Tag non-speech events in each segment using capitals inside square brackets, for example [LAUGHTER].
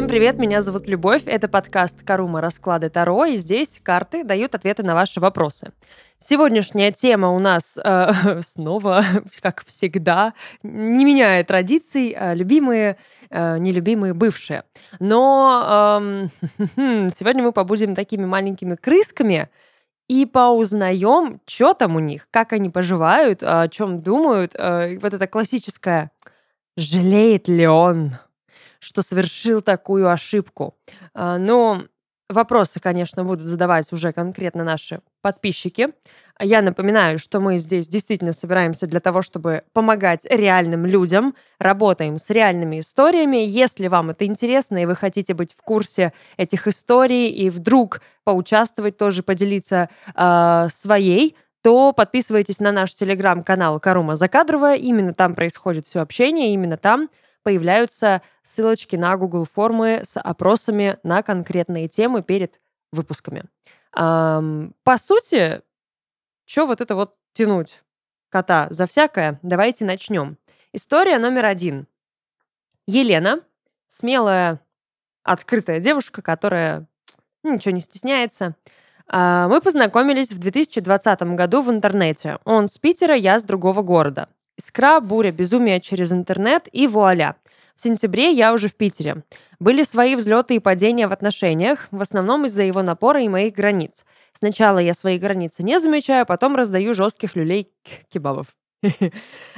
Всем привет, меня зовут Любовь, это подкаст «Карума. Расклады Таро», и здесь карты дают ответы на ваши вопросы. Сегодняшняя тема у нас э, [LAUGHS] снова, как всегда, не меняя традиций, э, любимые, э, нелюбимые бывшие. Но э, [LAUGHS] сегодня мы побудем такими маленькими крысками и поузнаем, что там у них, как они поживают, о чем думают. Э, вот это классическое «жалеет ли он?» Что совершил такую ошибку. А, но вопросы, конечно, будут задавать уже конкретно наши подписчики. Я напоминаю, что мы здесь действительно собираемся для того, чтобы помогать реальным людям, работаем с реальными историями. Если вам это интересно и вы хотите быть в курсе этих историй и вдруг поучаствовать, тоже поделиться э, своей, то подписывайтесь на наш телеграм-канал Карума Закадровая. Именно там происходит все общение, именно там появляются ссылочки на Google формы с опросами на конкретные темы перед выпусками. По сути, что вот это вот тянуть кота за всякое? Давайте начнем. История номер один. Елена, смелая, открытая девушка, которая ничего не стесняется. А, мы познакомились в 2020 году в интернете. Он с Питера, я с другого города. Искра, буря, безумие через интернет и вуаля. В сентябре я уже в Питере. Были свои взлеты и падения в отношениях, в основном из-за его напора и моих границ. Сначала я свои границы не замечаю, потом раздаю жестких люлей кебабов. [LAUGHS]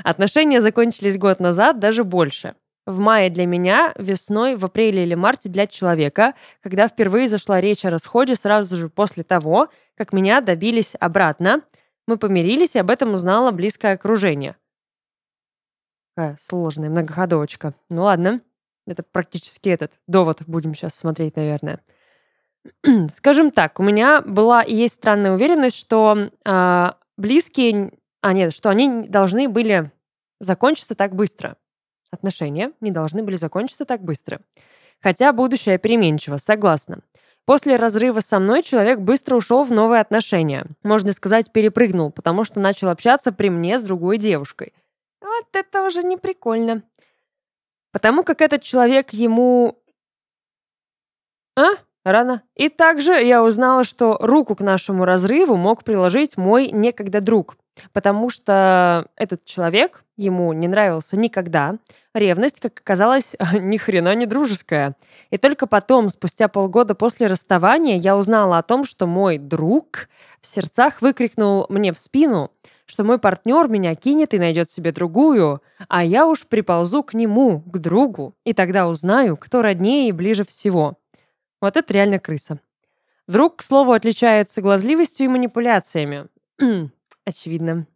Отношения закончились год назад, даже больше. В мае для меня, весной, в апреле или марте для человека, когда впервые зашла речь о расходе сразу же после того, как меня добились обратно, мы помирились, и об этом узнало близкое окружение. Такая сложная многоходовочка. Ну ладно, это практически этот довод будем сейчас смотреть, наверное. [CLEARS THROAT] Скажем так, у меня была и есть странная уверенность, что э, близкие, а нет, что они должны были закончиться так быстро. Отношения не должны были закончиться так быстро. Хотя будущее переменчиво, согласна. После разрыва со мной человек быстро ушел в новые отношения. Можно сказать, перепрыгнул, потому что начал общаться при мне с другой девушкой. Вот это уже не прикольно. Потому как этот человек ему... А? Рано. И также я узнала, что руку к нашему разрыву мог приложить мой некогда друг, потому что этот человек ему не нравился никогда. Ревность, как оказалось, [LAUGHS] ни хрена не дружеская. И только потом, спустя полгода после расставания, я узнала о том, что мой друг в сердцах выкрикнул мне в спину – что мой партнер меня кинет и найдет себе другую, а я уж приползу к нему, к другу, и тогда узнаю, кто роднее и ближе всего. Вот это реально крыса. Друг, к слову, отличается глазливостью и манипуляциями. [CLEARS THROAT] Очевидно.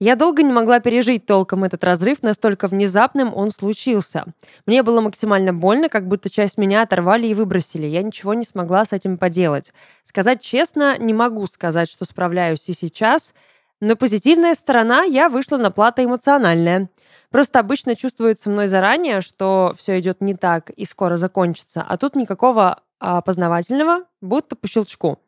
Я долго не могла пережить толком этот разрыв, настолько внезапным он случился. Мне было максимально больно, как будто часть меня оторвали и выбросили. Я ничего не смогла с этим поделать. Сказать честно, не могу сказать, что справляюсь и сейчас, но позитивная сторона, я вышла на плата эмоциональная. Просто обычно чувствуется мной заранее, что все идет не так и скоро закончится, а тут никакого опознавательного, будто по щелчку.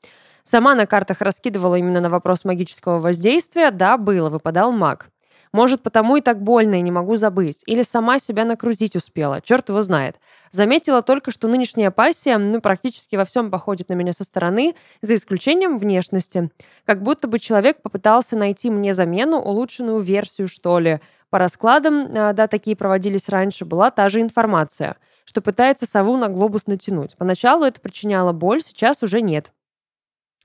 Сама на картах раскидывала именно на вопрос магического воздействия. Да, было, выпадал маг. Может, потому и так больно и не могу забыть. Или сама себя накрутить успела. Черт его знает. Заметила только, что нынешняя пассия, ну, практически во всем походит на меня со стороны, за исключением внешности. Как будто бы человек попытался найти мне замену, улучшенную версию, что ли. По раскладам, а, да, такие проводились раньше, была та же информация, что пытается сову на глобус натянуть. Поначалу это причиняло боль, сейчас уже нет.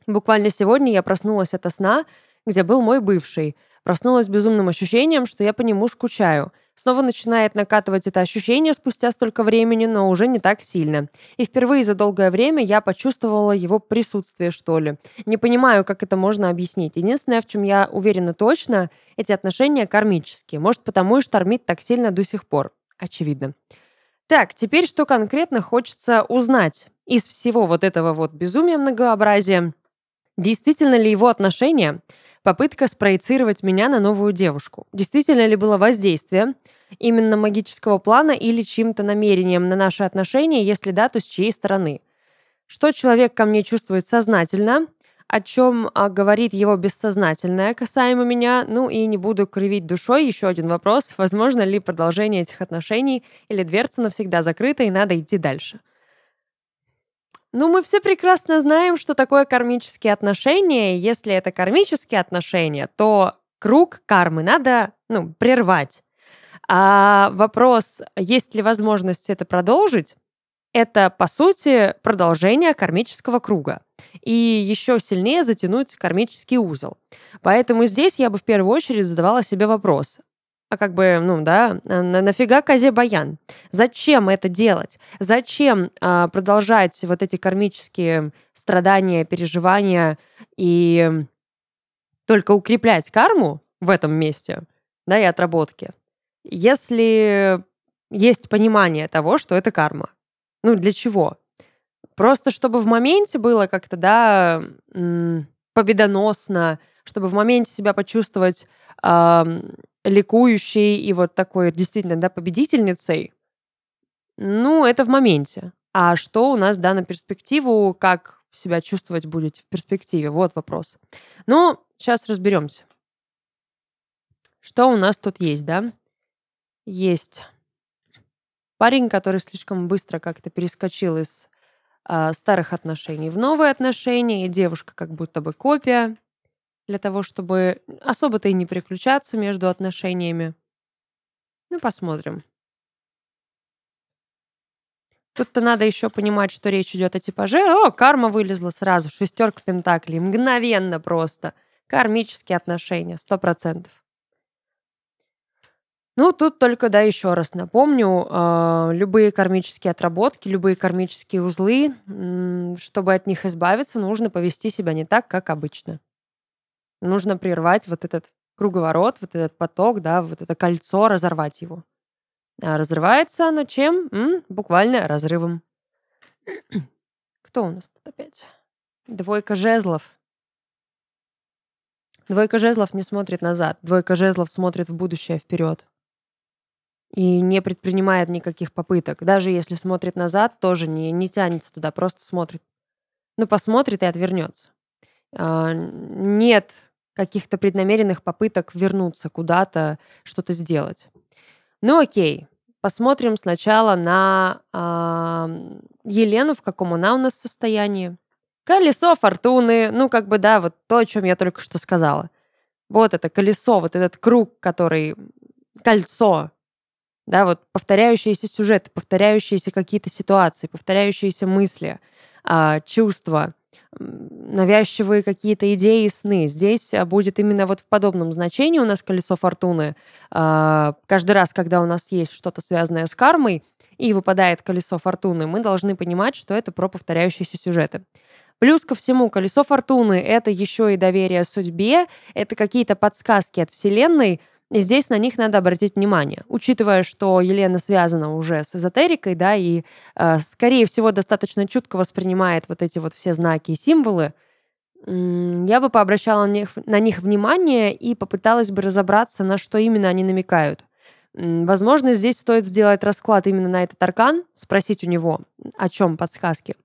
Буквально сегодня я проснулась от сна, где был мой бывший. Проснулась безумным ощущением, что я по нему скучаю. Снова начинает накатывать это ощущение спустя столько времени, но уже не так сильно. И впервые за долгое время я почувствовала его присутствие, что ли. Не понимаю, как это можно объяснить. Единственное, в чем я уверена точно, эти отношения кармические. Может, потому и штормит так сильно до сих пор. Очевидно. Так, теперь что конкретно хочется узнать из всего вот этого вот безумия многообразия. Действительно ли его отношение – попытка спроецировать меня на новую девушку? Действительно ли было воздействие именно магического плана или чьим-то намерением на наши отношения? Если да, то с чьей стороны? Что человек ко мне чувствует сознательно, о чем а, говорит его бессознательное касаемо меня. Ну и не буду кривить душой. Еще один вопрос. Возможно ли продолжение этих отношений или дверца навсегда закрыта и надо идти дальше? Ну, мы все прекрасно знаем, что такое кармические отношения. Если это кармические отношения, то круг кармы надо ну, прервать. А вопрос, есть ли возможность это продолжить, это, по сути, продолжение кармического круга. И еще сильнее затянуть кармический узел. Поэтому здесь я бы в первую очередь задавала себе вопрос. А как бы, ну да, на, нафига козе баян? Зачем это делать? Зачем а, продолжать вот эти кармические страдания, переживания и только укреплять карму в этом месте, да, и отработки? Если есть понимание того, что это карма. Ну, для чего? Просто чтобы в моменте было как-то, да, победоносно, чтобы в моменте себя почувствовать ликующей и вот такой действительно, да, победительницей. Ну, это в моменте. А что у нас, да, на перспективу, как себя чувствовать будете в перспективе? Вот вопрос. Ну, сейчас разберемся. Что у нас тут есть, да? Есть парень, который слишком быстро как-то перескочил из э, старых отношений в новые отношения, и девушка как будто бы копия для того, чтобы особо-то и не переключаться между отношениями. Ну, посмотрим. Тут-то надо еще понимать, что речь идет о типаже. О, карма вылезла сразу, шестерка пентаклей, мгновенно просто. Кармические отношения, сто процентов. Ну, тут только, да, еще раз напомню, э, любые кармические отработки, любые кармические узлы, э, чтобы от них избавиться, нужно повести себя не так, как обычно. Нужно прервать вот этот круговорот, вот этот поток, да, вот это кольцо, разорвать его. А разрывается оно чем? М? Буквально разрывом. [CLEARS THROAT] Кто у нас тут опять? Двойка жезлов. Двойка жезлов не смотрит назад. Двойка жезлов смотрит в будущее, вперед и не предпринимает никаких попыток. Даже если смотрит назад, тоже не, не тянется туда, просто смотрит. Ну, посмотрит и отвернется. А, нет каких-то преднамеренных попыток вернуться куда-то, что-то сделать. Ну, окей. Посмотрим сначала на а, Елену, в каком она у нас состоянии. Колесо фортуны. Ну, как бы, да, вот то, о чем я только что сказала. Вот это колесо, вот этот круг, который... Кольцо, да, вот повторяющиеся сюжеты, повторяющиеся какие-то ситуации, повторяющиеся мысли, а, чувства, навязчивые какие-то идеи и сны. Здесь а, будет именно вот в подобном значении у нас колесо фортуны. А, каждый раз, когда у нас есть что-то связанное с кармой, и выпадает колесо фортуны, мы должны понимать, что это про повторяющиеся сюжеты. Плюс ко всему, колесо фортуны — это еще и доверие судьбе, это какие-то подсказки от Вселенной — и здесь на них надо обратить внимание, учитывая, что Елена связана уже с эзотерикой, да, и, э, скорее всего, достаточно чутко воспринимает вот эти вот все знаки и символы, я бы пообращала на них, на них внимание и попыталась бы разобраться, на что именно они намекают. Возможно, здесь стоит сделать расклад именно на этот аркан, спросить у него, о чем подсказки.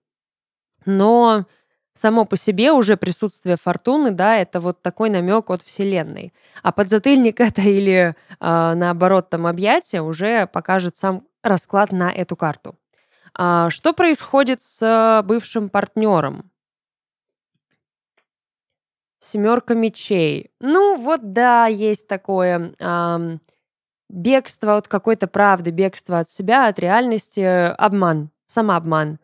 Но само по себе уже присутствие фортуны, да, это вот такой намек от Вселенной. А подзатыльник [LAUGHS] это или э, наоборот там объятие уже покажет сам расклад на эту карту. А, что происходит с бывшим партнером? Семерка мечей. Ну вот да, есть такое э, бегство от какой-то правды, бегство от себя, от реальности, обман, самообман.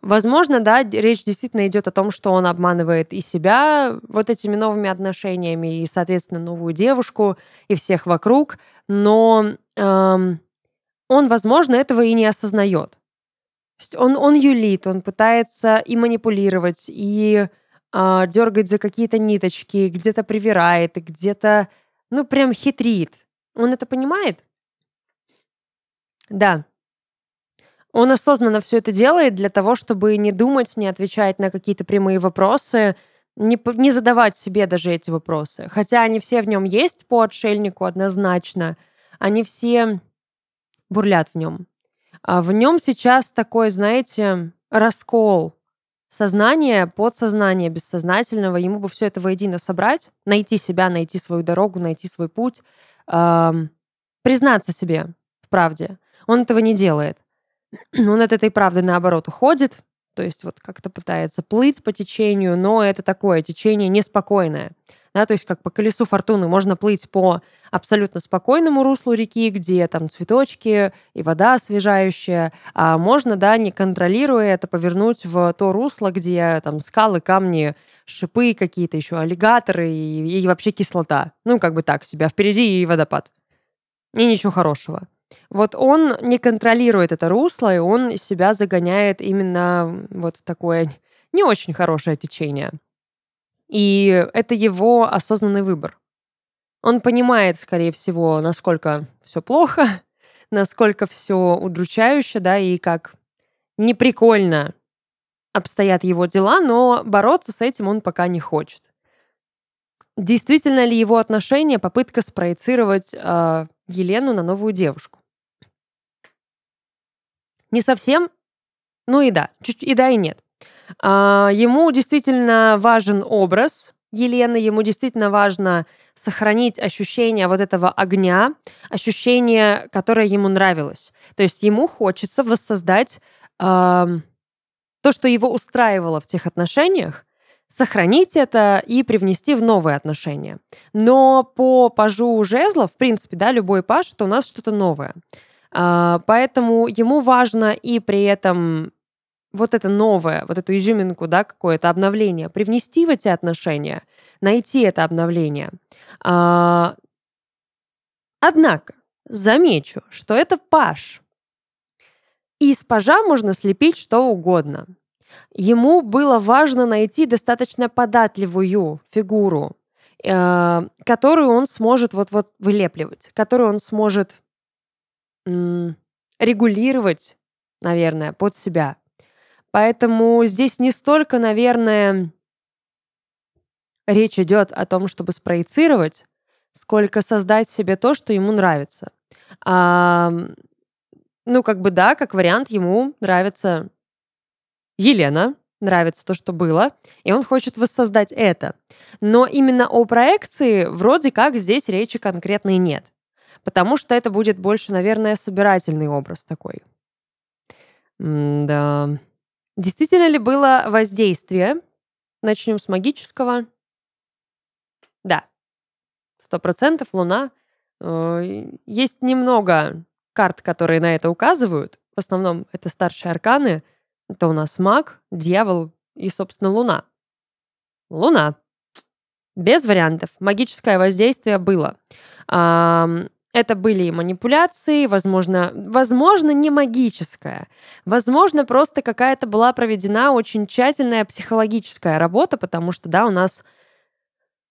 Возможно, да, речь действительно идет о том, что он обманывает и себя вот этими новыми отношениями, и, соответственно, новую девушку, и всех вокруг, но эм, он, возможно, этого и не осознает. Он, он юлит, он пытается и манипулировать, и э, дергать за какие-то ниточки, где-то привирает, где-то, ну, прям хитрит. Он это понимает? Да, он осознанно все это делает для того, чтобы не думать, не отвечать на какие-то прямые вопросы, не, не задавать себе даже эти вопросы. Хотя они все в нем есть по отшельнику однозначно. Они все бурлят в нем. А в нем сейчас такой, знаете, раскол сознание, подсознание, бессознательного, ему бы все это воедино собрать, найти себя, найти свою дорогу, найти свой путь, эм, признаться себе в правде. Он этого не делает. Он от этой правды, наоборот, уходит, то есть вот как-то пытается плыть по течению, но это такое течение неспокойное. Да, то есть как по колесу фортуны можно плыть по абсолютно спокойному руслу реки, где там цветочки и вода освежающая, а можно, да, не контролируя это, повернуть в то русло, где там скалы, камни, шипы какие-то еще, аллигаторы и, и вообще кислота. Ну, как бы так себя, впереди и водопад. И ничего хорошего. Вот он не контролирует это русло, и он себя загоняет именно вот в такое не очень хорошее течение. И это его осознанный выбор. Он понимает, скорее всего, насколько все плохо, [LAUGHS] насколько все удручающе, да, и как неприкольно обстоят его дела, но бороться с этим он пока не хочет. Действительно ли его отношение попытка спроецировать э, Елену на новую девушку? Не совсем. Ну и да, чуть и да, и нет. А, ему действительно важен образ Елены, ему действительно важно сохранить ощущение вот этого огня, ощущение, которое ему нравилось. То есть ему хочется воссоздать э, то, что его устраивало в тех отношениях, сохранить это и привнести в новые отношения. Но по пажу жезлов, в принципе, да, любой паж, это у нас что-то новое. А, поэтому ему важно и при этом вот это новое, вот эту изюминку, да, какое-то обновление привнести в эти отношения, найти это обновление. А, однако, замечу, что это паш. Из пажа можно слепить что угодно. Ему было важно найти достаточно податливую фигуру, э, которую он сможет вот-вот вылепливать, которую он сможет регулировать, наверное, под себя. Поэтому здесь не столько, наверное, речь идет о том, чтобы спроецировать, сколько создать себе то, что ему нравится. А, ну, как бы да, как вариант, ему нравится Елена, нравится то, что было, и он хочет воссоздать это. Но именно о проекции вроде как здесь речи конкретной нет потому что это будет больше, наверное, собирательный образ такой. да. Действительно ли было воздействие? Начнем с магического. Да, сто процентов Луна. Э, есть немного карт, которые на это указывают. В основном это старшие арканы. Это у нас маг, дьявол и, собственно, Луна. Луна. Без вариантов. Магическое воздействие было. Это были и манипуляции, возможно, возможно, не магическая. Возможно, просто какая-то была проведена очень тщательная психологическая работа, потому что, да, у нас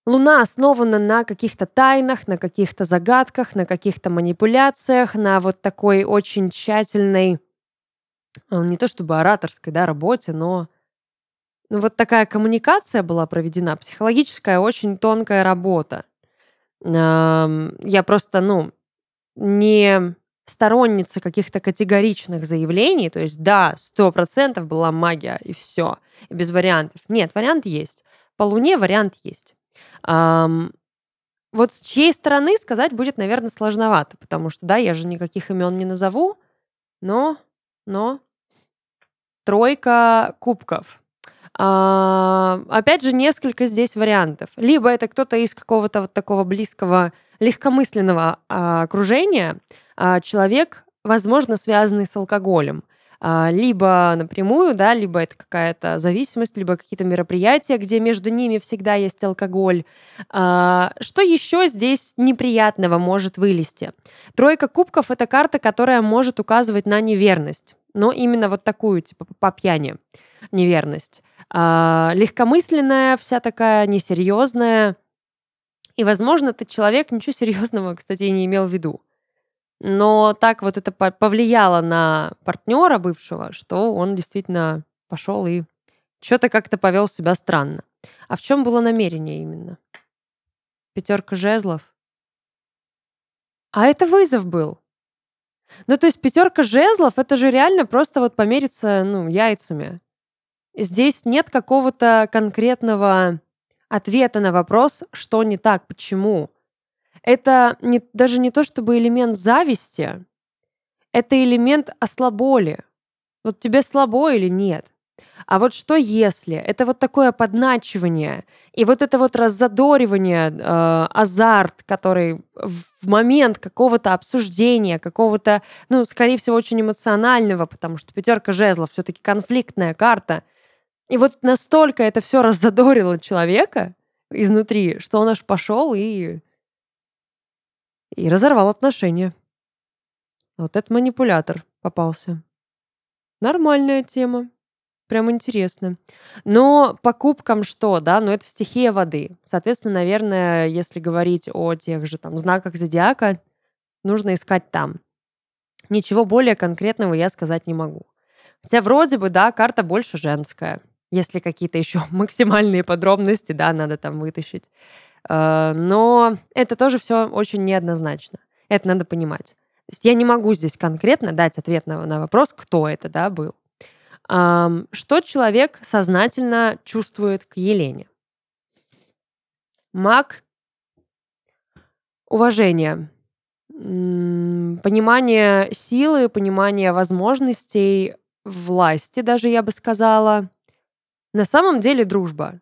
Луна основана на каких-то тайнах, на каких-то загадках, на каких-то манипуляциях, на вот такой очень тщательной, э, не то чтобы ораторской, да, работе, но ну, вот такая коммуникация была проведена, психологическая, очень тонкая работа. Я просто, ну, не сторонница каких-то категоричных заявлений, то есть да, сто процентов была магия и все, и без вариантов. Нет, вариант есть. По Луне вариант есть. Вот с чьей стороны сказать будет, наверное, сложновато, потому что, да, я же никаких имен не назову, но, но тройка кубков. А, опять же, несколько здесь вариантов. Либо это кто-то из какого-то вот такого близкого, легкомысленного а, окружения, а, человек, возможно, связанный с алкоголем. А, либо напрямую, да, либо это какая-то зависимость, либо какие-то мероприятия, где между ними всегда есть алкоголь. А, что еще здесь неприятного может вылезти? Тройка кубков — это карта, которая может указывать на неверность, но именно вот такую, типа по пьяни неверность а, легкомысленная, вся такая несерьезная. И, возможно, этот человек ничего серьезного, кстати, не имел в виду. Но так вот это повлияло на партнера бывшего, что он действительно пошел и что-то как-то повел себя странно. А в чем было намерение именно? Пятерка жезлов. А это вызов был. Ну, то есть пятерка жезлов это же реально просто вот помериться, ну, яйцами. Здесь нет какого-то конкретного ответа на вопрос, что не так, почему. Это не, даже не то чтобы элемент зависти, это элемент ослаболи. Вот тебе слабо или нет? А вот что если? Это вот такое подначивание и вот это вот раззадоривание, э, азарт, который в момент какого-то обсуждения, какого-то, ну, скорее всего, очень эмоционального, потому что пятерка жезлов все-таки конфликтная карта. И вот настолько это все раззадорило человека изнутри, что он аж пошел и и разорвал отношения. Вот этот манипулятор попался. Нормальная тема. Прям интересно. Но покупкам что, да? Ну, это стихия воды. Соответственно, наверное, если говорить о тех же там знаках зодиака, нужно искать там. Ничего более конкретного я сказать не могу. Хотя вроде бы, да, карта больше женская. Если какие-то еще [LAUGHS] максимальные подробности, да, надо там вытащить. Э, но это тоже все очень неоднозначно. Это надо понимать. То есть я не могу здесь конкретно дать ответ на, на вопрос, кто это, да, был. Что человек сознательно чувствует к Елене? Маг уважение, понимание силы, понимание возможностей, власти, даже я бы сказала. На самом деле дружба.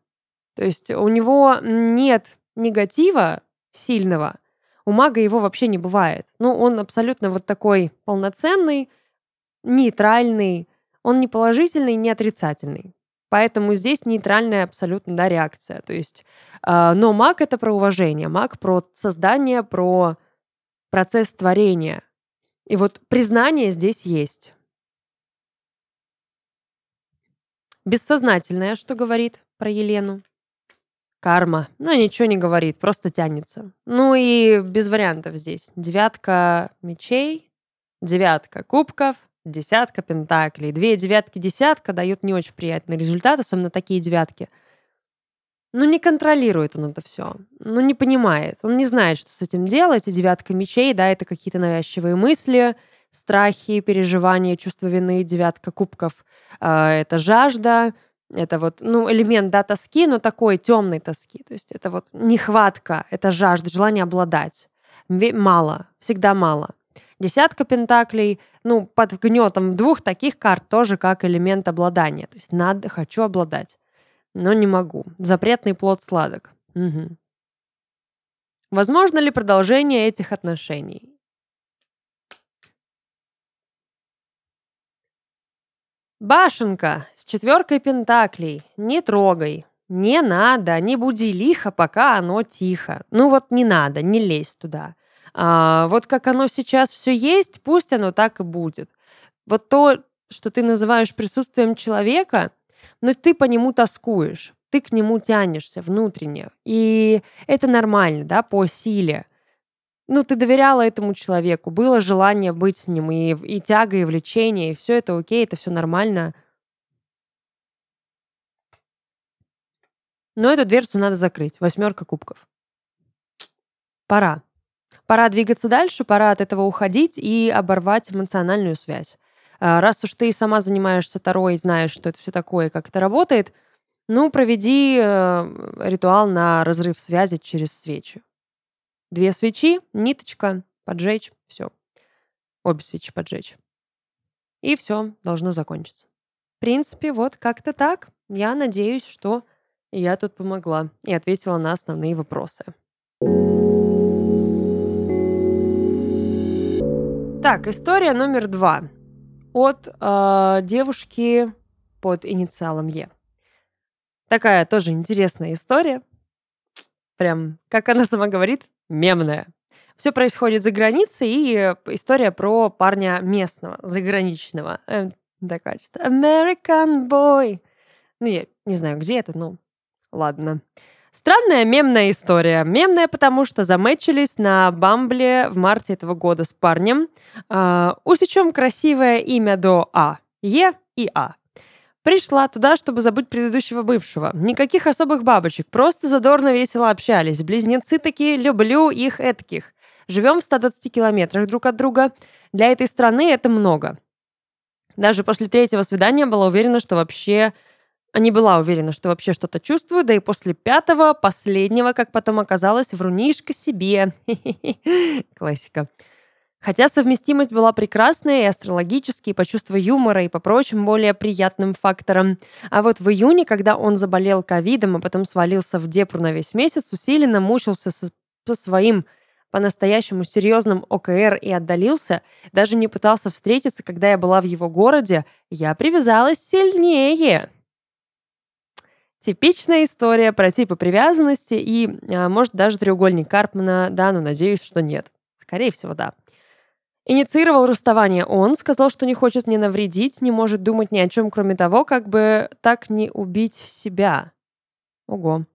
То есть у него нет негатива сильного, у мага его вообще не бывает. Ну, он абсолютно вот такой полноценный, нейтральный, он не положительный, не отрицательный. Поэтому здесь нейтральная абсолютно да, реакция. То есть, э, но маг это про уважение, маг про создание, про процесс творения. И вот признание здесь есть. Бессознательное, что говорит про Елену. Карма. Ну, ничего не говорит, просто тянется. Ну и без вариантов здесь. Девятка мечей, девятка кубков, десятка пентаклей. Две девятки десятка дают не очень приятный результат, особенно такие девятки. Ну, не контролирует он это все. Ну, не понимает. Он не знает, что с этим делать. И девятка мечей, да, это какие-то навязчивые мысли, страхи, переживания, чувство вины. Девятка кубков э, это жажда, это вот, ну, элемент, да, тоски, но такой темной тоски. То есть это вот нехватка, это жажда, желание обладать. Мало, всегда мало. Десятка пентаклей, ну, под гнетом двух таких карт тоже как элемент обладания. То есть надо, хочу обладать, но не могу. Запретный плод сладок. Угу. Возможно ли продолжение этих отношений? Башенка с четверкой пентаклей. Не трогай. Не надо, не буди лихо, пока оно тихо. Ну вот не надо, не лезь туда. А, вот как оно сейчас все есть, пусть оно так и будет. Вот то, что ты называешь присутствием человека, но ты по нему тоскуешь, ты к нему тянешься внутренне. И это нормально, да, по силе ну, ты доверяла этому человеку, было желание быть с ним, и, и тяга, и влечение, и все это окей, это все нормально. Но эту дверцу надо закрыть. Восьмерка кубков. Пора. Пора двигаться дальше, пора от этого уходить и оборвать эмоциональную связь. А, раз уж ты сама занимаешься Таро и знаешь, что это все такое, как это работает, ну, проведи э, ритуал на разрыв связи через свечи. Две свечи, ниточка, поджечь, все. Обе свечи поджечь. И все, должно закончиться. В принципе, вот как-то так. Я надеюсь, что я тут помогла и ответила на основные вопросы. Так, история номер два. От э, девушки под инициалом Е. Такая тоже интересная история. Прям, как она сама говорит, мемная. Все происходит за границей, и э, история про парня местного, заграничного. Э, такая чисто American boy. Ну, я не знаю, где это, но ладно. Странная мемная история. Мемная, потому что замечились на Бамбле в марте этого года с парнем. Э, усечем красивое имя до А. Е и А. Пришла туда, чтобы забыть предыдущего бывшего. Никаких особых бабочек, просто задорно весело общались. Близнецы такие, люблю их этких. Живем в 120 километрах друг от друга. Для этой страны это много. Даже после третьего свидания была уверена, что вообще Не была уверена, что вообще что-то чувствую, да и после пятого, последнего, как потом оказалось, врунишка себе. [LAUGHS] Классика. Хотя совместимость была прекрасная и астрологически, и по чувству юмора, и по прочим более приятным факторам. А вот в июне, когда он заболел ковидом, а потом свалился в депру на весь месяц, усиленно мучился со, со своим по-настоящему серьезным ОКР и отдалился, даже не пытался встретиться, когда я была в его городе, я привязалась сильнее. Типичная история про типы привязанности и, а, может, даже треугольник Карпмана, да, но надеюсь, что нет. Скорее всего, да. Инициировал расставание он, сказал, что не хочет мне навредить, не может думать ни о чем, кроме того, как бы так не убить себя. Ого.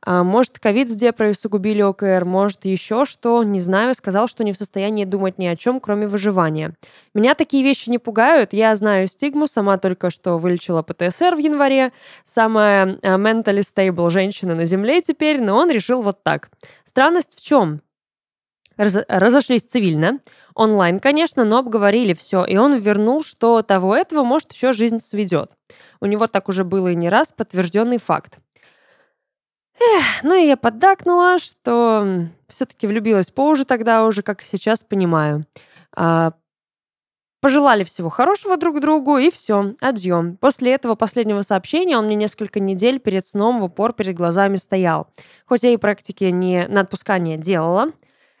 А может, ковид с депрой усугубили ОКР, может, еще что, не знаю, сказал, что не в состоянии думать ни о чем, кроме выживания. Меня такие вещи не пугают, я знаю стигму, сама только что вылечила ПТСР в январе, самая а, mentally stable женщина на Земле теперь, но он решил вот так. Странность в чем? Раз, разошлись цивильно, онлайн, конечно, но обговорили все, и он вернул, что того этого, может, еще жизнь сведет. У него так уже было и не раз, подтвержденный факт. Эх, ну и я поддакнула, что все-таки влюбилась позже тогда уже, как сейчас понимаю. А, пожелали всего хорошего друг другу, и все, адьем. После этого последнего сообщения он мне несколько недель перед сном в упор перед глазами стоял. Хоть я и практики не на отпускание делала,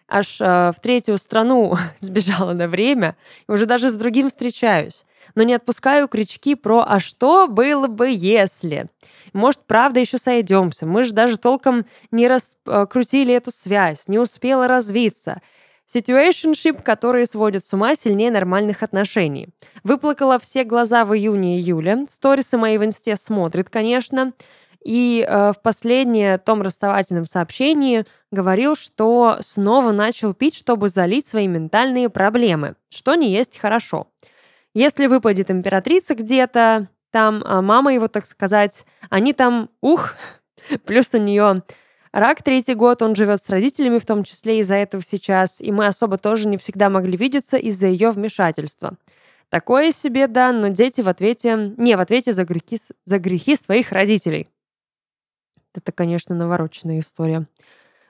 аж э, в третью страну [LAUGHS] сбежала на время, и уже даже с другим встречаюсь. Но не отпускаю крючки про «а что было бы, если?». Может, правда, еще сойдемся. Мы же даже толком не раскрутили эту связь, не успела развиться. Situationship, который сводит с ума сильнее нормальных отношений. Выплакала все глаза в июне-июле. Сторисы мои в инсте смотрит, конечно. И э, в последнее том расставательном сообщении говорил, что снова начал пить, чтобы залить свои ментальные проблемы, что не есть хорошо. Если выпадет императрица где-то, там а мама его, так сказать, они там, ух, [LAUGHS] плюс у нее рак третий год, он живет с родителями, в том числе из-за этого сейчас, и мы особо тоже не всегда могли видеться из-за ее вмешательства. Такое себе, да, но дети в ответе, не в ответе за грехи, за грехи своих родителей. Это, конечно, навороченная история.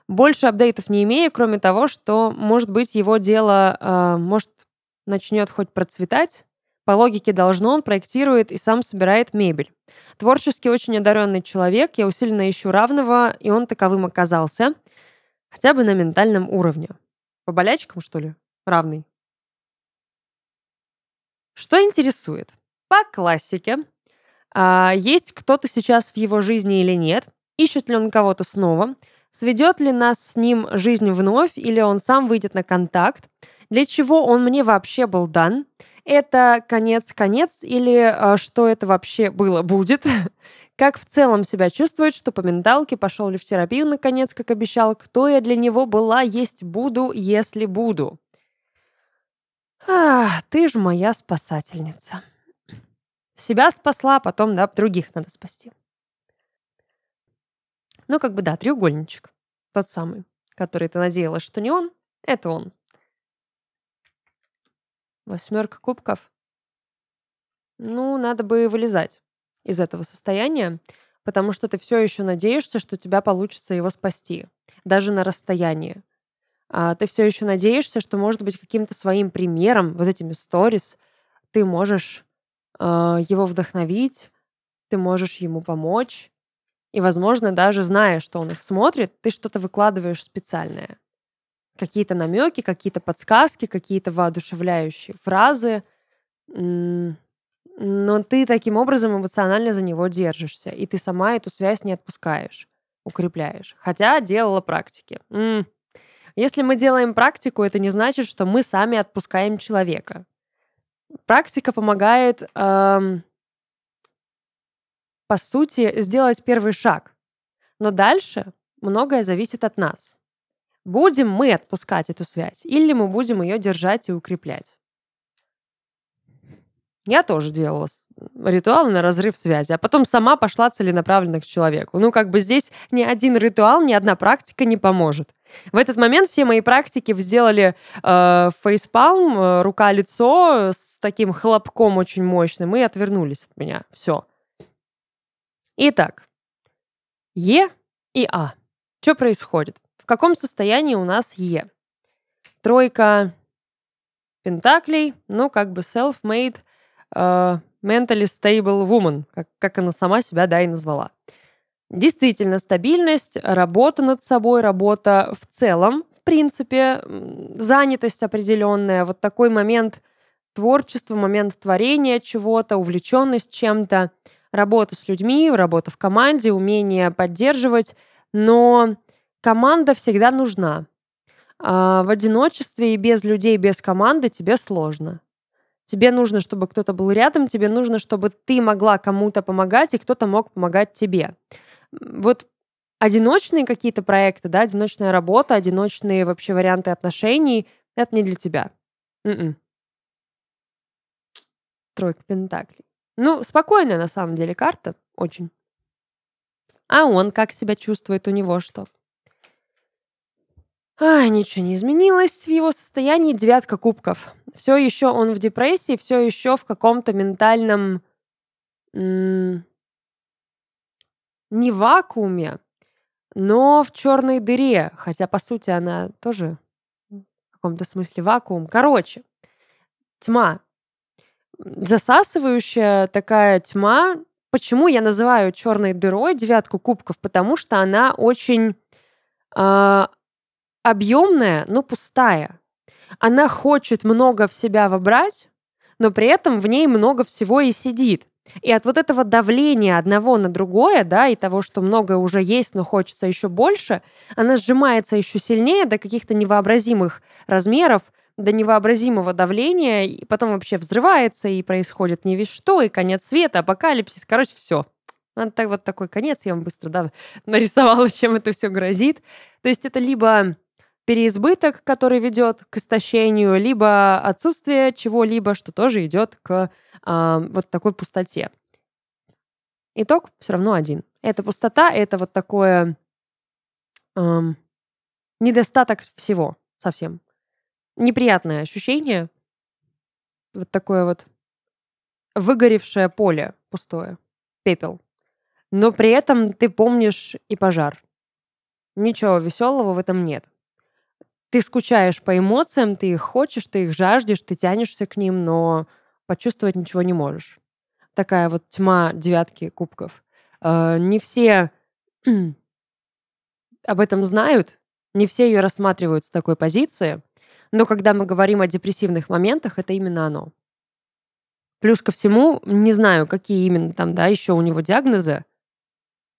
Больше апдейтов не имею, кроме того, что, может быть, его дело, э, может, начнет хоть процветать, по логике должно, он проектирует и сам собирает мебель. Творчески очень одаренный человек, я усиленно ищу равного, и он таковым оказался. Хотя бы на ментальном уровне. По болячкам, что ли? Равный. Что интересует? По классике. А, есть кто-то сейчас в его жизни или нет? Ищет ли он кого-то снова? Сведет ли нас с ним жизнь вновь, или он сам выйдет на контакт? Для чего он мне вообще был дан? это конец-конец или а, что это вообще было, будет? [LAUGHS] Как в целом себя чувствует, что по менталке пошел ли в терапию наконец, как обещал, кто я для него была, есть буду, если буду. А, ты же моя спасательница. Себя спасла, а потом, да, других надо спасти. Ну, как бы, да, треугольничек. Тот самый, который ты надеялась, что не он, это он. Восьмерка кубков. Ну, надо бы вылезать из этого состояния, потому что ты все еще надеешься, что у тебя получится его спасти, даже на расстоянии. А ты все еще надеешься, что, может быть, каким-то своим примером, вот этими сторис, ты можешь э, его вдохновить, ты можешь ему помочь. И, возможно, даже зная, что он их смотрит, ты что-то выкладываешь специальное какие-то намеки, какие-то подсказки, какие-то воодушевляющие фразы, но ты таким образом эмоционально за него держишься, и ты сама эту связь не отпускаешь, укрепляешь. Хотя делала практики. Если мы делаем практику, это не значит, что мы сами отпускаем человека. Практика помогает, эм, по сути, сделать первый шаг. Но дальше многое зависит от нас. Будем мы отпускать эту связь или мы будем ее держать и укреплять? Я тоже делала ритуалы на разрыв связи, а потом сама пошла целенаправленно к человеку. Ну, как бы здесь ни один ритуал, ни одна практика не поможет. В этот момент все мои практики сделали э, фейспалм, э, рука-лицо с таким хлопком очень мощным и отвернулись от меня. Все. Итак, Е и А. Что происходит? В каком состоянии у нас Е? Тройка пентаклей, ну, как бы self-made, uh, mentally stable woman, как, как она сама себя, да, и назвала. Действительно, стабильность, работа над собой, работа в целом, в принципе, занятость определенная, вот такой момент творчества, момент творения чего-то, увлеченность чем-то, работа с людьми, работа в команде, умение поддерживать, но команда всегда нужна. А в одиночестве и без людей, без команды тебе сложно. Тебе нужно, чтобы кто-то был рядом, тебе нужно, чтобы ты могла кому-то помогать, и кто-то мог помогать тебе. Вот одиночные какие-то проекты, да, одиночная работа, одиночные вообще варианты отношений, это не для тебя. Mm-mm. Тройка пентаклей. Ну, спокойная на самом деле карта, очень. А он как себя чувствует, у него что? А, ничего не изменилось в его состоянии. Девятка кубков. Все еще он в депрессии, все еще в каком-то ментальном м- не вакууме, но в черной дыре, хотя по сути она тоже в каком-то смысле вакуум. Короче, тьма. Засасывающая такая тьма. Почему я называю черной дырой девятку кубков? Потому что она очень э, объемная, но пустая. Она хочет много в себя вобрать, но при этом в ней много всего и сидит. И от вот этого давления одного на другое, да, и того, что многое уже есть, но хочется еще больше, она сжимается еще сильнее до каких-то невообразимых размеров, до невообразимого давления, и потом вообще взрывается, и происходит не весь что, и конец света, апокалипсис, короче, все. Так вот такой конец я вам быстро да, [LAUGHS] нарисовала, чем это все грозит. То есть это либо переизбыток, который ведет к истощению, либо отсутствие чего-либо, что тоже идет к э, вот такой пустоте. Итог все равно один. Это пустота, это вот такое э, недостаток всего совсем. Неприятное ощущение. Вот такое вот выгоревшее поле пустое, пепел. Но при этом ты помнишь и пожар. Ничего веселого в этом нет ты скучаешь по эмоциям, ты их хочешь, ты их жаждешь, ты тянешься к ним, но почувствовать ничего не можешь. Такая вот тьма девятки кубков. Э, не все [CLEARS THROAT] об этом знают, не все ее рассматривают с такой позиции, но когда мы говорим о депрессивных моментах, это именно оно. Плюс ко всему, не знаю, какие именно там, да, еще у него диагнозы,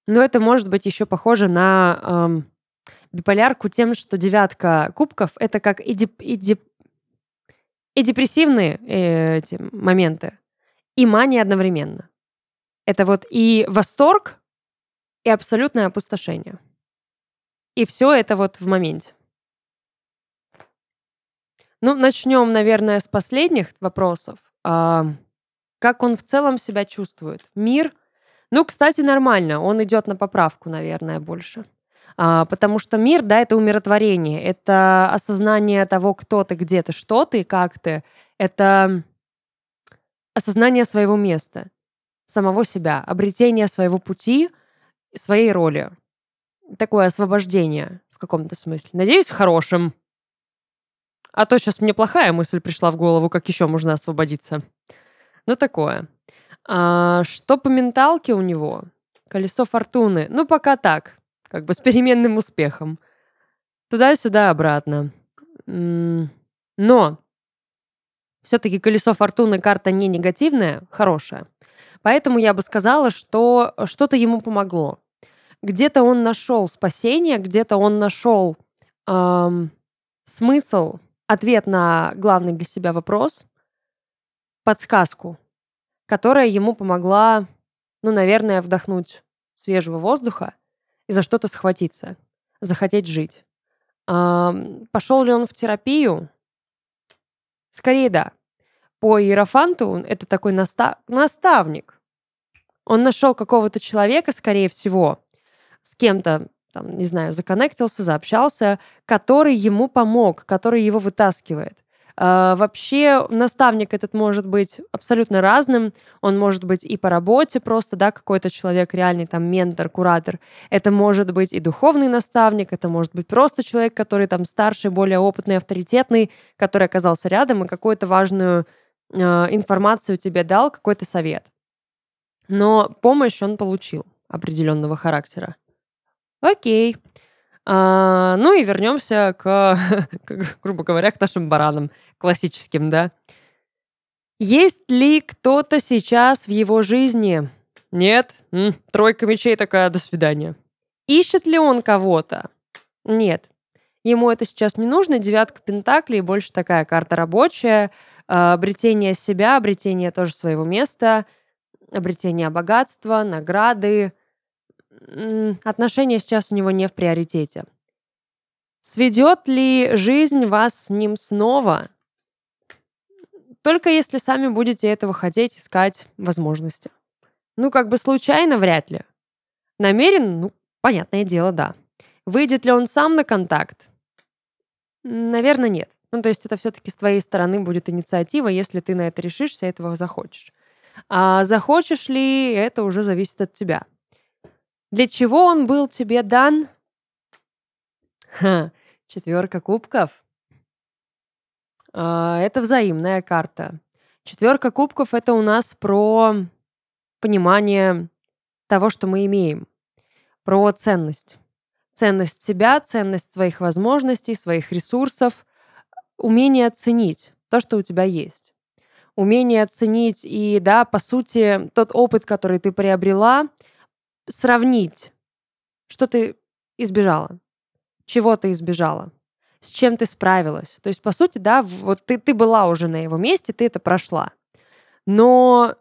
но это может быть еще похоже на эм, биполярку тем, что девятка кубков — это как и, деп, и, деп, и депрессивные э, эти моменты, и мания одновременно. Это вот и восторг, и абсолютное опустошение. И все это вот в моменте. Ну, начнем, наверное, с последних вопросов. А, как он в целом себя чувствует? Мир? Ну, кстати, нормально. Он идет на поправку, наверное, больше. А, потому что мир, да, это умиротворение, это осознание того, кто ты, где ты, что ты, как ты. Это осознание своего места, самого себя, обретение своего пути, своей роли. Такое освобождение в каком-то смысле. Надеюсь, в хорошем. А то сейчас мне плохая мысль пришла в голову, как еще можно освободиться. Ну, такое. А, что по менталке у него? Колесо фортуны. Ну, пока так как бы с переменным успехом. Туда-сюда, обратно. Но все-таки колесо фортуны карта не негативная, хорошая. Поэтому я бы сказала, что что-то ему помогло. Где-то он нашел спасение, где-то он нашел эм, смысл, ответ на главный для себя вопрос, подсказку, которая ему помогла, ну, наверное, вдохнуть свежего воздуха и за что-то схватиться, захотеть жить. А, пошел ли он в терапию? Скорее да. По Иерофанту это такой наста- наставник. Он нашел какого-то человека, скорее всего, с кем-то, там, не знаю, законнектился, заобщался, который ему помог, который его вытаскивает. А, вообще наставник этот может быть абсолютно разным. Он может быть и по работе просто, да, какой-то человек реальный, там, ментор, куратор. Это может быть и духовный наставник, это может быть просто человек, который там старший, более опытный, авторитетный, который оказался рядом и какую-то важную э, информацию тебе дал, какой-то совет. Но помощь он получил определенного характера. Окей. А, ну и вернемся к, [LAUGHS] к, грубо говоря, к нашим баранам классическим, да. Есть ли кто-то сейчас в его жизни? Нет. М, тройка мечей такая, до свидания. Ищет ли он кого-то? Нет. Ему это сейчас не нужно. Девятка пентаклей больше такая карта рабочая. А, обретение себя, обретение тоже своего места, обретение богатства, награды, отношения сейчас у него не в приоритете. Сведет ли жизнь вас с ним снова? Только если сами будете этого хотеть, искать возможности. Ну, как бы случайно вряд ли. Намерен? Ну, понятное дело, да. Выйдет ли он сам на контакт? Наверное, нет. Ну, то есть это все-таки с твоей стороны будет инициатива, если ты на это решишься, этого захочешь. А захочешь ли, это уже зависит от тебя. Для чего он был тебе дан? Ха, четверка кубков. А, это взаимная карта. Четверка кубков это у нас про понимание того, что мы имеем, про ценность. Ценность себя, ценность своих возможностей, своих ресурсов, умение оценить то, что у тебя есть. Умение оценить и, да, по сути, тот опыт, который ты приобрела, сравнить, что ты избежала, чего ты избежала, с чем ты справилась. То есть, по сути, да, вот ты, ты была уже на его месте, ты это прошла. Но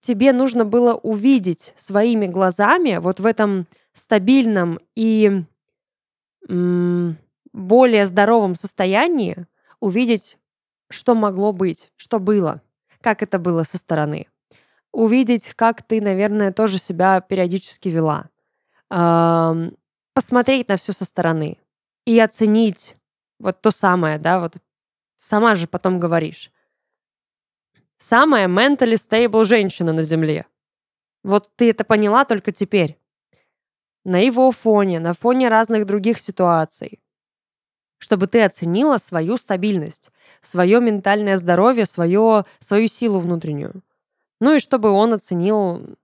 тебе нужно было увидеть своими глазами вот в этом стабильном и м- более здоровом состоянии увидеть, что могло быть, что было, как это было со стороны увидеть, как ты, наверное, тоже себя периодически вела. Посмотреть на все со стороны и оценить вот то самое, да, вот сама же потом говоришь. Самая mentally stable женщина на Земле. Вот ты это поняла только теперь. На его фоне, на фоне разных других ситуаций. Чтобы ты оценила свою стабильность, свое ментальное здоровье, свое, свою силу внутреннюю. Ну и чтобы он оценил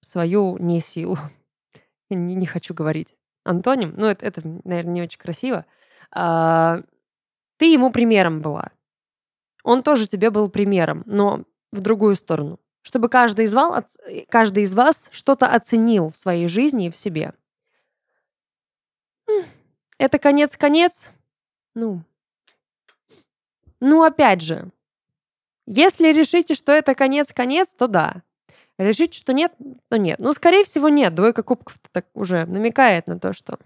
свою не силу. [LAUGHS] Не, не хочу говорить антоним. Ну, это, это, наверное, не очень красиво. А, ты ему примером была. Он тоже тебе был примером, но в другую сторону. Чтобы каждый из вас, каждый из вас что-то оценил в своей жизни и в себе. Это конец-конец? Ну, ну, опять же, если решите, что это конец-конец, то да. Решите, что нет, то нет. Ну, скорее всего, нет. Двойка кубков так уже намекает на то, что...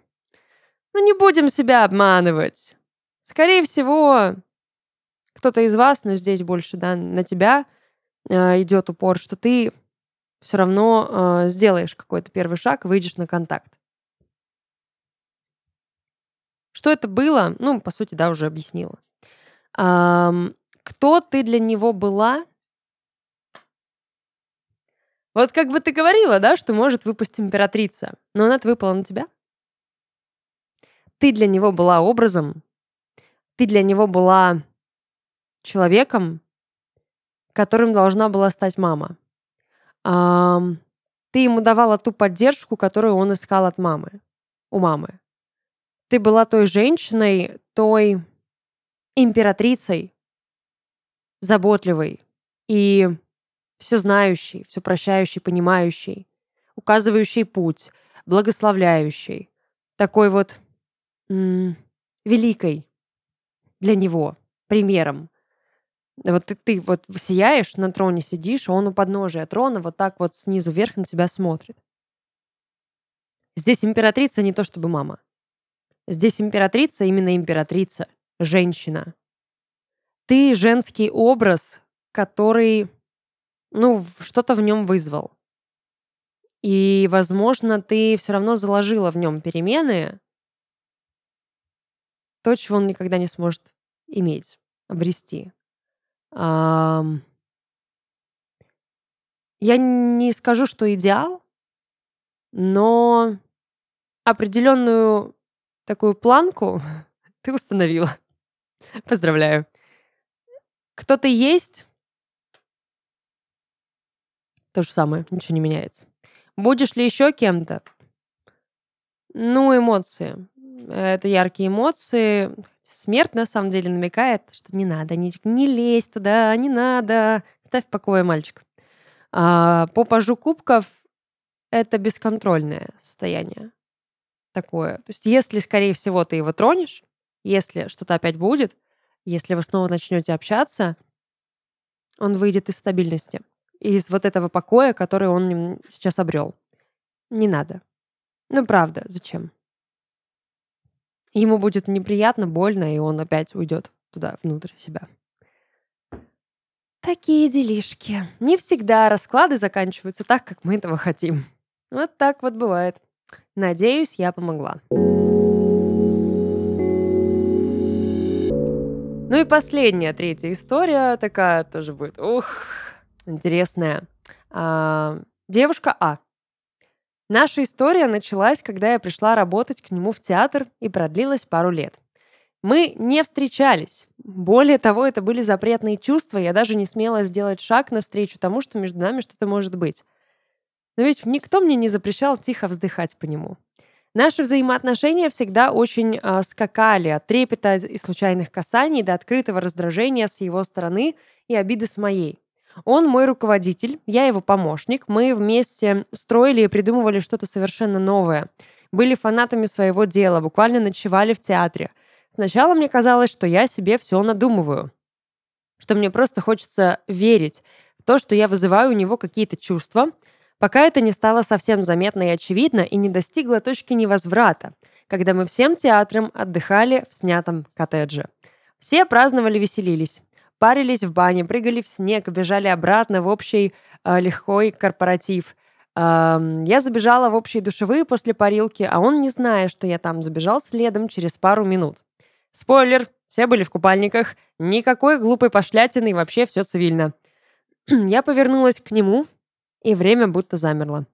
Ну, не будем себя обманывать. Скорее всего, кто-то из вас, но здесь больше, да, на тебя э, идет упор, что ты все равно э, сделаешь какой-то первый шаг, выйдешь на контакт. Что это было? Ну, по сути, да, уже объяснила кто ты для него была? Вот как бы ты говорила, да, что может выпасть императрица, но она выпала на тебя. Ты для него была образом, ты для него была человеком, которым должна была стать мама. Ты ему давала ту поддержку, которую он искал от мамы, у мамы. Ты была той женщиной, той императрицей, заботливый и все знающий, все прощающий, понимающий, указывающий путь, благословляющий, такой вот м- великой для него примером. Вот ты, ты вот сияешь, на троне сидишь, а он у подножия трона вот так вот снизу вверх на тебя смотрит. Здесь императрица не то чтобы мама. Здесь императрица именно императрица, женщина, ты женский образ, который, ну, что-то в нем вызвал. И, возможно, ты все равно заложила в нем перемены, то, чего он никогда не сможет иметь. обрести. Я не скажу, что идеал, но определенную такую планку [LAUGHS] ты установила. Поздравляю. Кто ты есть? То же самое, ничего не меняется. Будешь ли еще кем-то? Ну, эмоции. Это яркие эмоции. Смерть, на самом деле, намекает, что не надо, не, не лезь туда, не надо. Ставь в покое, мальчик. А, по пажу кубков это бесконтрольное состояние такое. То есть если, скорее всего, ты его тронешь, если что-то опять будет, если вы снова начнете общаться, он выйдет из стабильности, из вот этого покоя, который он сейчас обрел. Не надо. Ну, правда, зачем? Ему будет неприятно, больно, и он опять уйдет туда, внутрь себя. Такие делишки. Не всегда расклады заканчиваются так, как мы этого хотим. Вот так вот бывает. Надеюсь, я помогла. Ну и последняя, третья история такая тоже будет. Ух, интересная. А, девушка А. Наша история началась, когда я пришла работать к нему в театр и продлилась пару лет. Мы не встречались. Более того, это были запретные чувства, я даже не смела сделать шаг навстречу тому, что между нами что-то может быть. Но ведь никто мне не запрещал тихо вздыхать по нему. Наши взаимоотношения всегда очень э, скакали от трепета и случайных касаний до открытого раздражения с его стороны и обиды с моей. Он мой руководитель, я его помощник. Мы вместе строили и придумывали что-то совершенно новое. Были фанатами своего дела, буквально ночевали в театре. Сначала мне казалось, что я себе все надумываю. Что мне просто хочется верить в то, что я вызываю у него какие-то чувства, пока это не стало совсем заметно и очевидно и не достигло точки невозврата, когда мы всем театром отдыхали в снятом коттедже. Все праздновали, веселились. Парились в бане, прыгали в снег, бежали обратно в общий э, легкой корпоратив. Э, я забежала в общие душевые после парилки, а он, не зная, что я там, забежал следом через пару минут. Спойлер, все были в купальниках, никакой глупой пошлятины и вообще все цивильно. [CLEARS THROAT] Я повернулась к нему, и время будто замерло.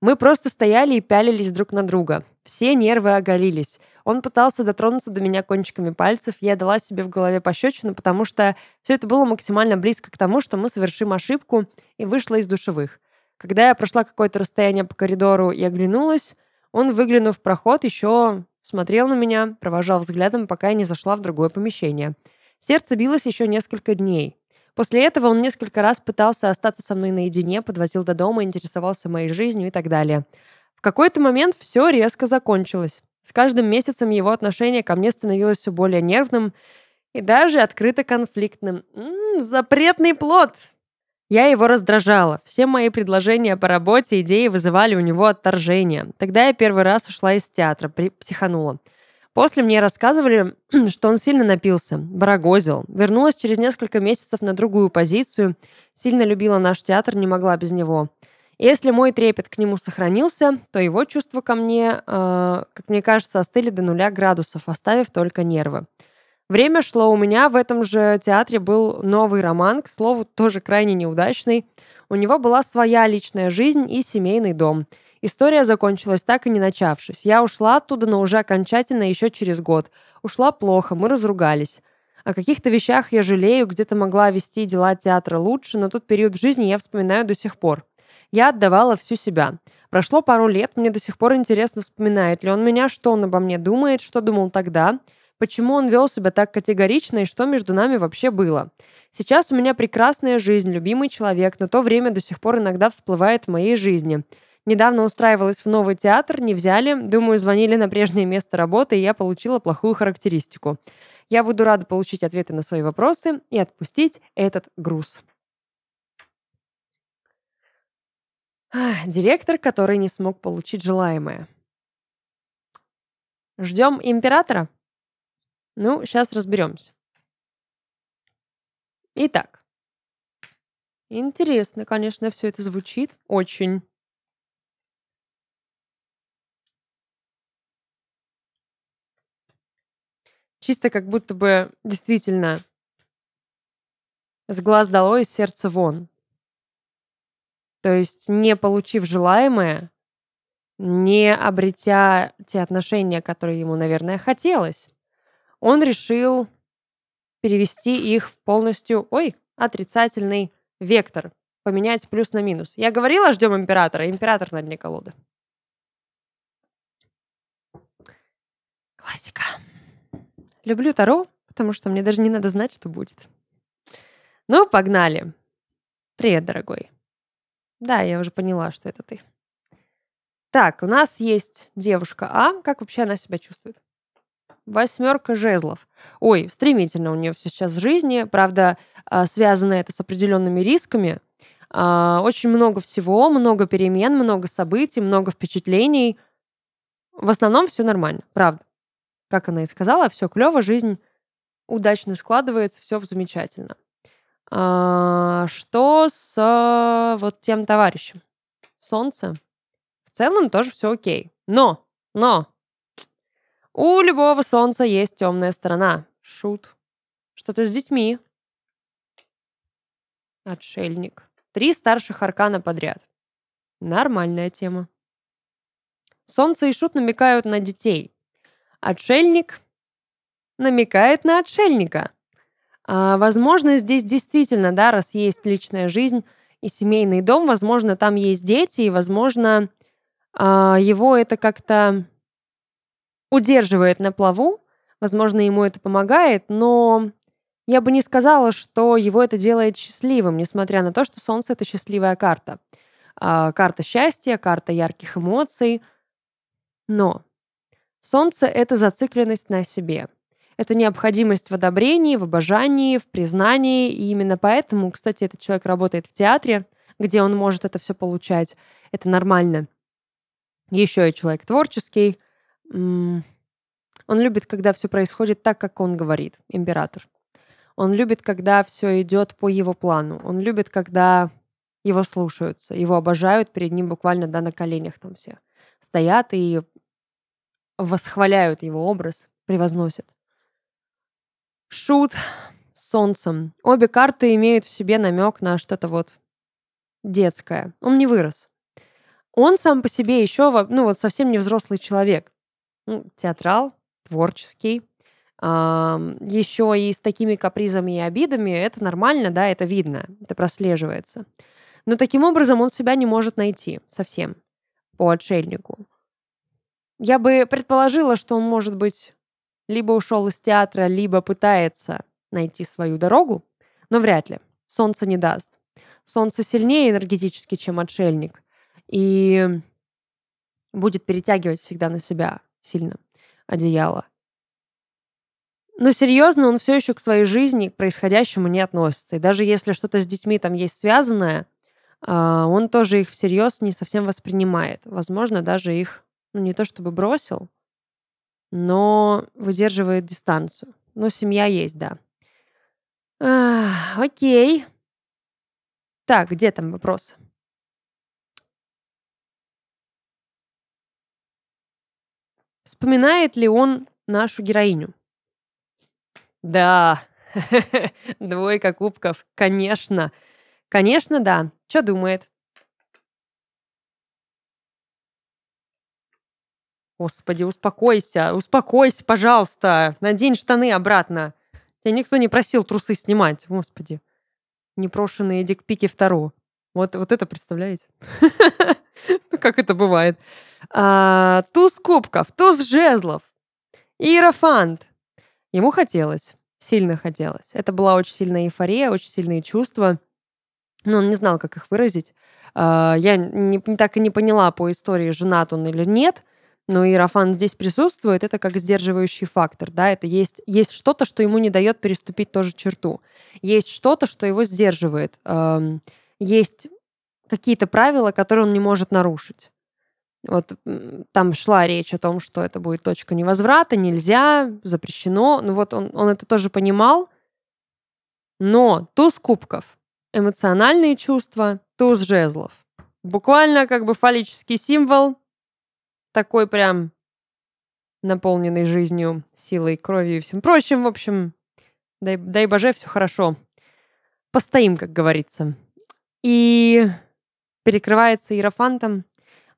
Мы просто стояли и пялились друг на друга. Все нервы оголились. Он пытался дотронуться до меня кончиками пальцев, я дала себе в голове пощечину, потому что все это было максимально близко к тому, что мы совершим ошибку, и вышла из душевых. Когда я прошла какое-то расстояние по коридору и оглянулась, он, выглянув в проход, еще смотрел на меня, провожал взглядом, пока я не зашла в другое помещение. Сердце билось еще несколько дней. После этого он несколько раз пытался остаться со мной наедине, подвозил до дома, интересовался моей жизнью и так далее. В какой-то момент все резко закончилось. С каждым месяцем его отношение ко мне становилось все более нервным и даже открыто конфликтным. М-м, запретный плод! Я его раздражала. Все мои предложения по работе, идеи вызывали у него отторжение. Тогда я первый раз ушла из театра, при... психанула. После мне рассказывали, [CLEARS THROAT] что он сильно напился, барагозил. Вернулась через несколько месяцев на другую позицию. Сильно любила наш театр, не могла без него. Если мой трепет к нему сохранился, то его чувства ко мне, э, как мне кажется, остыли до нуля градусов, оставив только нервы. Время шло, у меня в этом же театре был новый роман, к слову, тоже крайне неудачный. У него была своя личная жизнь и семейный дом. История закончилась так и не начавшись. Я ушла оттуда, но уже окончательно еще через год. Ушла плохо, мы разругались. О каких-то вещах я жалею, где-то могла вести дела театра лучше, но тот период в жизни я вспоминаю до сих пор. Я отдавала всю себя. Прошло пару лет, мне до сих пор интересно, вспоминает ли он меня, что он обо мне думает, что думал тогда, почему он вел себя так категорично и что между нами вообще было. Сейчас у меня прекрасная жизнь, любимый человек, но то время до сих пор иногда всплывает в моей жизни. Недавно устраивалась в новый театр, не взяли, думаю, звонили на прежнее место работы, и я получила плохую характеристику. Я буду рада получить ответы на свои вопросы и отпустить этот груз. Директор, который не смог получить желаемое. Ждем императора? Ну, сейчас разберемся. Итак. Интересно, конечно, все это звучит. Очень. Чисто как будто бы действительно С глаз долой, из сердца вон. То есть, не получив желаемое, не обретя те отношения, которые ему, наверное, хотелось, он решил перевести их в полностью, ой, отрицательный вектор, поменять плюс на минус. Я говорила, ждем императора, император на дне колоды. Классика. Люблю Таро, потому что мне даже не надо знать, что будет. Ну, погнали. Привет, дорогой. Да, я уже поняла, что это ты. Так, у нас есть девушка А. Как вообще она себя чувствует? Восьмерка жезлов. Ой, стремительно у нее все сейчас в жизни. Правда, а, связано это с определенными рисками. А, очень много всего, много перемен, много событий, много впечатлений. В основном все нормально, правда. Как она и сказала, все клево, жизнь удачно складывается, все замечательно. А, что с вот тем товарищем? Солнце. В целом тоже все окей. Но, но, у любого солнца есть темная сторона. Шут. Что-то с детьми. Отшельник. Три старших аркана подряд. Нормальная тема. Солнце и Шут намекают на детей. Отшельник намекает на отшельника. А, возможно, здесь действительно, да, раз есть личная жизнь и семейный дом, возможно, там есть дети, и, возможно, а, его это как-то удерживает на плаву, возможно, ему это помогает, но я бы не сказала, что его это делает счастливым, несмотря на то, что Солнце — это счастливая карта. А, карта счастья, карта ярких эмоций. Но Солнце — это зацикленность на себе. Это необходимость в одобрении, в обожании, в признании. И именно поэтому, кстати, этот человек работает в театре, где он может это все получать. Это нормально. Еще и человек творческий. Он любит, когда все происходит так, как он говорит, император. Он любит, когда все идет по его плану. Он любит, когда его слушаются, его обожают, перед ним буквально да, на коленях там все стоят и восхваляют его образ, превозносят. Шут с солнцем. Обе карты имеют в себе намек на что-то вот детское. Он не вырос. Он сам по себе еще, ну вот совсем не взрослый человек. Ну, театрал, творческий. А, еще и с такими капризами и обидами это нормально, да, это видно, это прослеживается. Но таким образом он себя не может найти совсем по отшельнику. Я бы предположила, что он может быть либо ушел из театра, либо пытается найти свою дорогу, но вряд ли. Солнце не даст. Солнце сильнее энергетически, чем отшельник, и будет перетягивать всегда на себя сильно одеяло. Но серьезно, он все еще к своей жизни, к происходящему не относится. И даже если что-то с детьми там есть связанное, а, он тоже их всерьез не совсем воспринимает. Возможно, даже их, ну не то чтобы бросил, но выдерживает дистанцию. Но семья есть, да. А, окей. Так, где там вопрос? Вспоминает ли он нашу героиню? Да, [LAUGHS] двойка кубков, конечно. Конечно, да. Что думает? Господи, успокойся, успокойся, пожалуйста. Надень штаны обратно. Тебя никто не просил трусы снимать. Господи. Непрошенные дикпики второго. Вот, вот это представляете? [LAUGHS] Как это бывает? А, туз кубков, туз жезлов. Иерофант. Ему хотелось, сильно хотелось. Это была очень сильная эйфория, очень сильные чувства. Но он не знал, как их выразить. А, я не, так и не поняла по истории, женат он или нет – но иерофан здесь присутствует, это как сдерживающий фактор, да, это есть, есть что-то, что ему не дает переступить ту же черту, есть что-то, что его сдерживает, эм, есть какие-то правила, которые он не может нарушить. Вот там шла речь о том, что это будет точка невозврата, нельзя, запрещено. Ну вот он, он это тоже понимал. Но туз кубков, эмоциональные чувства, туз жезлов. Буквально как бы фаллический символ, такой прям наполненный жизнью, силой, кровью и всем прочим. В общем, дай, дай боже, все хорошо. постоим, как говорится. И перекрывается иерофантом.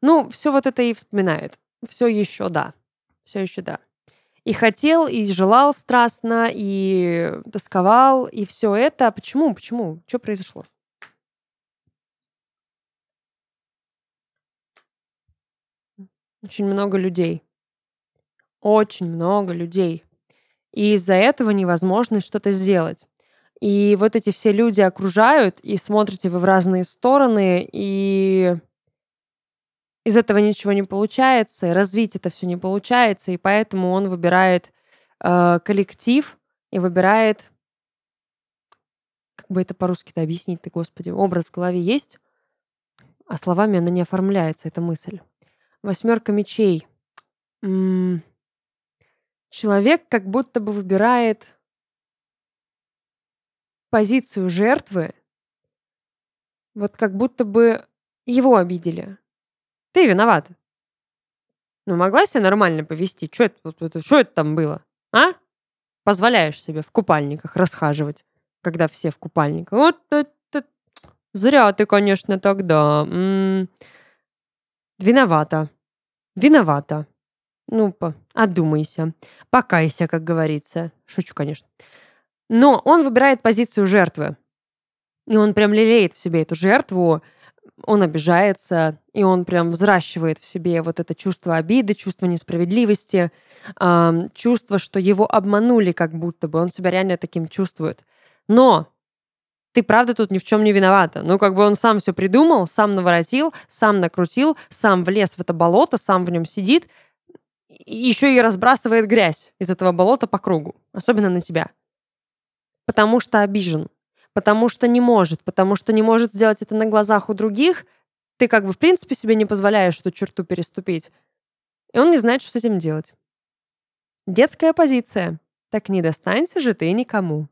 Ну, все вот это и вспоминает. Все еще да. Все еще да. И хотел, и желал страстно, и тосковал, и все это. Почему? Почему? Что произошло? Очень много людей. Очень много людей. И из-за этого невозможно что-то сделать. И вот эти все люди окружают, и смотрите вы в разные стороны, и из этого ничего не получается, развить это все не получается, и поэтому он выбирает э, коллектив и выбирает, как бы это по-русски-то объяснить-то, господи, образ в голове есть, а словами она не оформляется, эта мысль. Восьмерка мечей. М-м- человек как будто бы выбирает позицию жертвы, вот как будто бы его обидели. Ты виновата. Ну, могла себя нормально повести? Что это, это, что это там было? А? Позволяешь себе в купальниках расхаживать, когда все в купальниках. Вот это... Зря ты, конечно, тогда. М-м- виновата. Виновата. Ну, одумайся. Покайся, как говорится. Шучу, конечно. Но он выбирает позицию жертвы. И он прям лелеет в себе эту жертву, он обижается, и он прям взращивает в себе вот это чувство обиды, чувство несправедливости, чувство, что его обманули как будто бы. Он себя реально таким чувствует. Но ты правда тут ни в чем не виновата. Ну, как бы он сам все придумал, сам наворотил, сам накрутил, сам влез в это болото, сам в нем сидит, еще и разбрасывает грязь из этого болота по кругу, особенно на тебя потому что обижен, потому что не может, потому что не может сделать это на глазах у других, ты как бы в принципе себе не позволяешь эту черту переступить. И он не знает, что с этим делать. Детская позиция. Так не достанься же ты никому.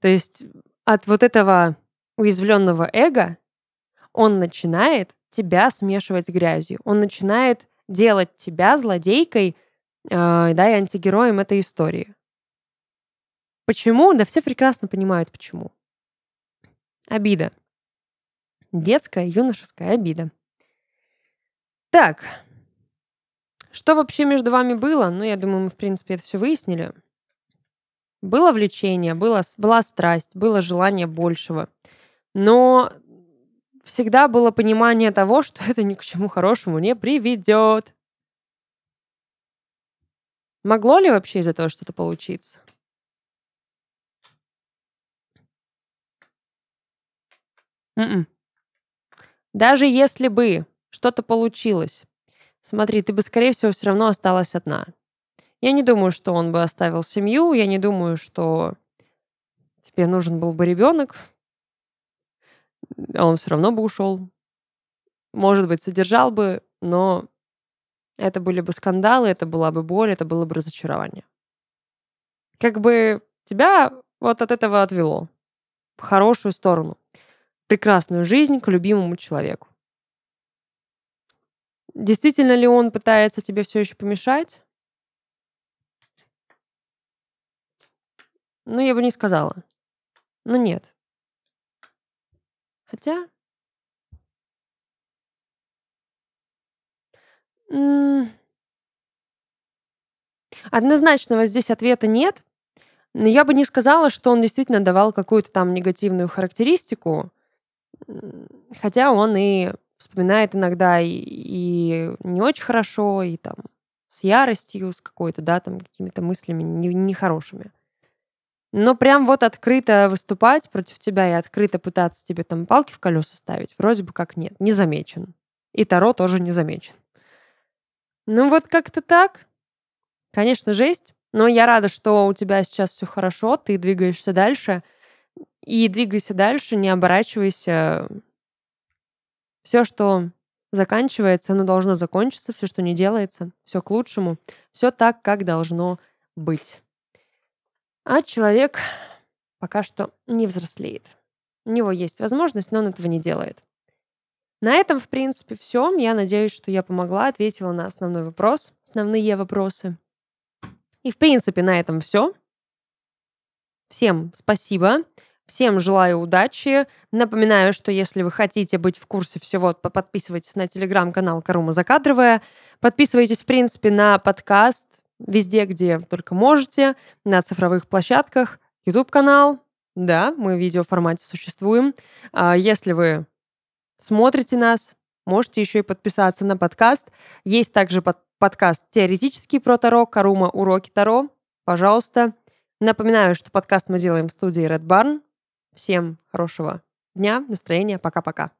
То есть от вот этого уязвленного эго он начинает тебя смешивать с грязью. Он начинает делать тебя злодейкой, э, да, и антигероем этой истории. Почему? Да все прекрасно понимают, почему. Обида. Детская, юношеская обида. Так, что вообще между вами было? Ну, я думаю, мы, в принципе, это все выяснили. Было влечение, было, была страсть, было желание большего. Но всегда было понимание того, [LAUGHS] что это ни к чему хорошему не приведет. Могло ли вообще из этого что-то получиться? М-м. Даже если бы что-то получилось, смотри, ты бы, скорее всего, все равно осталась одна. Я не думаю, что он бы оставил семью, я не думаю, что тебе нужен был бы ребенок, а он все равно бы ушел. Может быть, содержал бы, но это были бы скандалы, это была бы боль, это было бы разочарование. Как бы тебя вот от этого отвело в хорошую сторону прекрасную жизнь к любимому человеку. Действительно ли он пытается тебе все еще помешать? Ну, я бы не сказала. Ну, нет. Хотя... Однозначного здесь ответа нет, но я бы не сказала, что он действительно давал какую-то там негативную характеристику. Хотя он и вспоминает иногда и, и не очень хорошо, и там с яростью, с какой-то, да, там какими-то мыслями нехорошими. Но прям вот открыто выступать против тебя и открыто пытаться тебе там палки в колеса ставить, вроде бы как нет, не замечен. И Таро тоже не замечен. Ну вот как-то так. Конечно, жесть. Но я рада, что у тебя сейчас все хорошо, ты двигаешься дальше. И двигайся дальше, не оборачивайся. Все, что заканчивается, оно должно закончиться. Все, что не делается, все к лучшему. Все так, как должно быть. А человек пока что не взрослеет. У него есть возможность, но он этого не делает. На этом, в принципе, все. Я надеюсь, что я помогла, ответила на основной вопрос, основные вопросы. И, в принципе, на этом все. Всем спасибо. Всем желаю удачи. Напоминаю, что если вы хотите быть в курсе всего, подписывайтесь на телеграм-канал Карума Закадровая. Подписывайтесь, в принципе, на подкаст везде, где только можете, на цифровых площадках, YouTube-канал. Да, мы в видеоформате существуем. А если вы смотрите нас, можете еще и подписаться на подкаст. Есть также под подкаст «Теоретический про Таро», «Карума. Уроки Таро». Пожалуйста. Напоминаю, что подкаст мы делаем в студии Red Barn. Всем хорошего дня, настроения. Пока-пока.